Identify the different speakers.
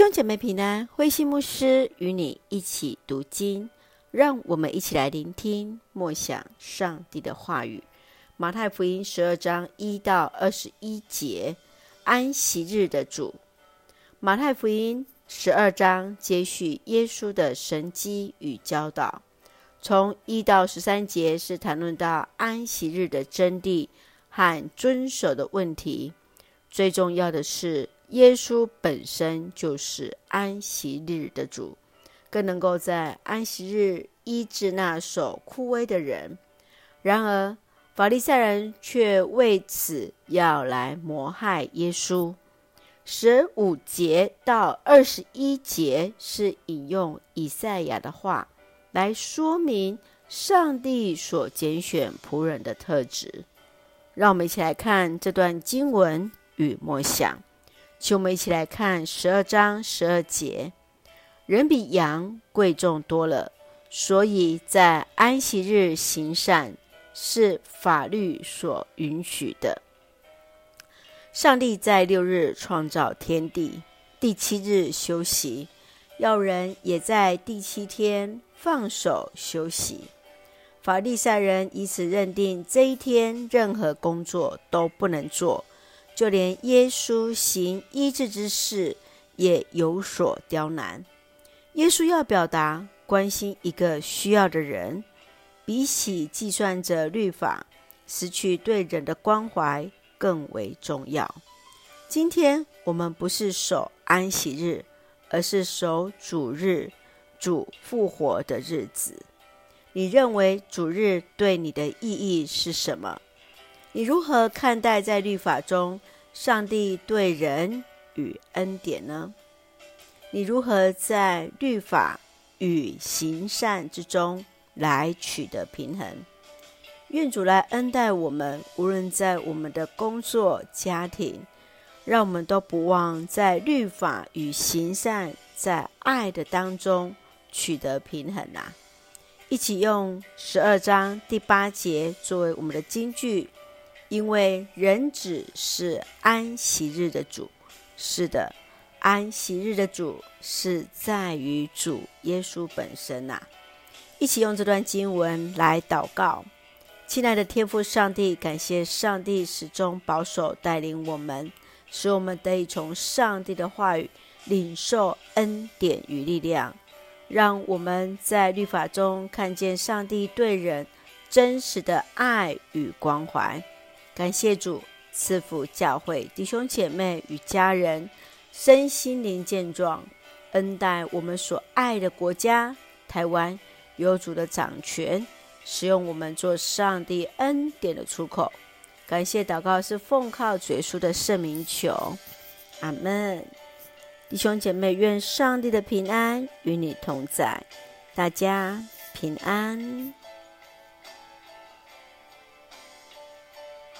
Speaker 1: 兄姐妹平安，慧馨牧师与你一起读经，让我们一起来聆听默想上帝的话语。马太福音十二章一到二十一节，安息日的主。马太福音十二章接续耶稣的神迹与教导，从一到十三节是谈论到安息日的真谛和遵守的问题。最重要的是，耶稣本身就是安息日的主，更能够在安息日医治那手枯萎的人。然而，法利赛人却为此要来谋害耶稣。十五节到二十一节是引用以赛亚的话来说明上帝所拣选仆人的特质。让我们一起来看这段经文与默想。请我们一起来看十二章十二节：人比羊贵重多了，所以在安息日行善是法律所允许的。上帝在六日创造天地，第七日休息，要人也在第七天放手休息。法利赛人以此认定这一天任何工作都不能做。就连耶稣行医治之事也有所刁难。耶稣要表达关心一个需要的人，比起计算着律法，失去对人的关怀更为重要。今天我们不是守安息日，而是守主日，主复活的日子。你认为主日对你的意义是什么？你如何看待在律法中上帝对人与恩典呢？你如何在律法与行善之中来取得平衡？愿主来恩待我们，无论在我们的工作、家庭，让我们都不忘在律法与行善，在爱的当中取得平衡啊！一起用十二章第八节作为我们的金句。因为人子是安息日的主，是的，安息日的主是在于主耶稣本身呐、一起用这段经文来祷告，亲爱的天父上帝，感谢上帝始终保守带领我们，使我们得以从上帝的话语领受恩典与力量，让我们在律法中看见上帝对人真实的爱与关怀。感谢主赐福教会弟兄姐妹与家人身心灵健壮，恩待我们所爱的国家台湾，有主的掌权，使用我们做上帝恩典的出口。感谢祷告是奉靠主耶稣的圣名求，阿门。弟兄姐妹，愿上帝的平安与你同在，大家平安。